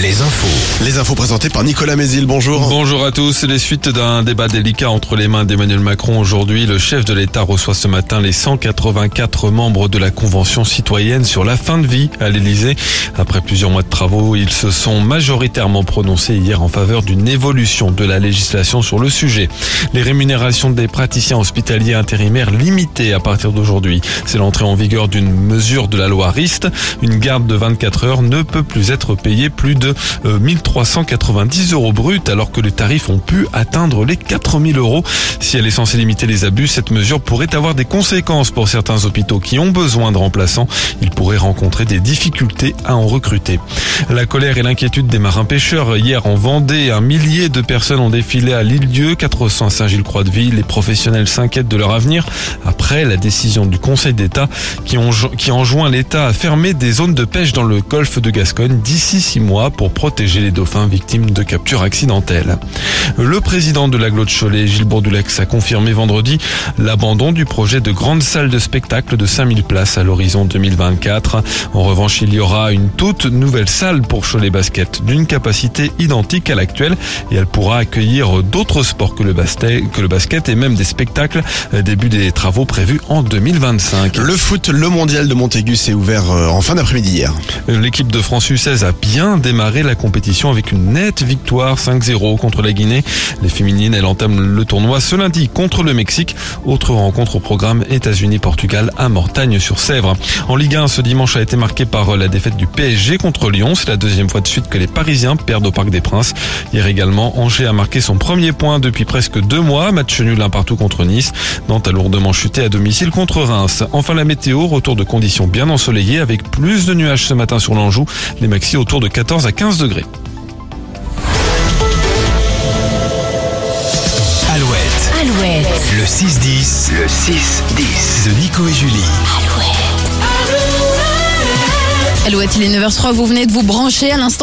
les infos. Les infos présentées par Nicolas Mézil, bonjour. Bonjour à tous. Les suites d'un débat délicat entre les mains d'Emmanuel Macron aujourd'hui, le chef de l'État reçoit ce matin les 184 membres de la Convention citoyenne sur la fin de vie à l'Élysée. Après plusieurs mois de travaux, ils se sont majoritairement prononcés hier en faveur d'une évolution de la législation sur le sujet. Les rémunérations des praticiens hospitaliers intérimaires limitées à partir d'aujourd'hui. C'est l'entrée en vigueur d'une mesure de la loi RIST. Une garde de 24 heures ne peut plus être payée plus de 1390 euros bruts alors que les tarifs ont pu atteindre les 4000 euros. Si elle est censée limiter les abus, cette mesure pourrait avoir des conséquences pour certains hôpitaux qui ont besoin de remplaçants. Ils pourraient rencontrer des difficultés à en recruter. La colère et l'inquiétude des marins pêcheurs. Hier en Vendée, un millier de personnes ont défilé à l'île-dieu, 400 Saint-Gilles-Croix-de-Vie. Les professionnels s'inquiètent de leur avenir après la décision du Conseil d'État qui enjoint l'État à fermer des zones de pêche dans le golfe de Gascogne d'ici six mois pour protéger les dauphins victimes de captures accidentelles. Le président de l'aglo de Cholet, Gilles Bourdulex, a confirmé vendredi l'abandon du projet de grande salle de spectacle de 5000 places à l'horizon 2024. En revanche, il y aura une toute nouvelle salle pour Cholet Basket d'une capacité identique à l'actuelle et elle pourra accueillir d'autres sports que le, basket, que le basket et même des spectacles. Début des travaux prévus en 2025. Le foot, le mondial de Montaigu s'est ouvert euh, en fin d'après-midi hier. L'équipe de France U16 a bien démarré la compétition avec une nette victoire 5-0 contre la Guinée. Les féminines, elles entament le tournoi ce lundi contre le Mexique. Autre rencontre au programme États-Unis-Portugal à Mortagne-sur-Sèvre. En Ligue 1, ce dimanche a été marqué par la défaite du PSG contre Lyon. C'est la deuxième fois de suite que les Parisiens perdent au Parc des Princes. Hier également, Angers a marqué son premier point depuis presque deux mois. Match nul un partout contre Nice. Nantes a lourdement chuté à domicile contre Reims. Enfin la météo, retour de conditions bien ensoleillées avec plus de nuages ce matin sur l'Anjou. Les maxi autour de 14 à 15 degrés. Alouette. Alouette. Le 6-10. Le 6-10. De Nico et Julie. Alouette, il est 9h03, vous venez de vous brancher à l'instant.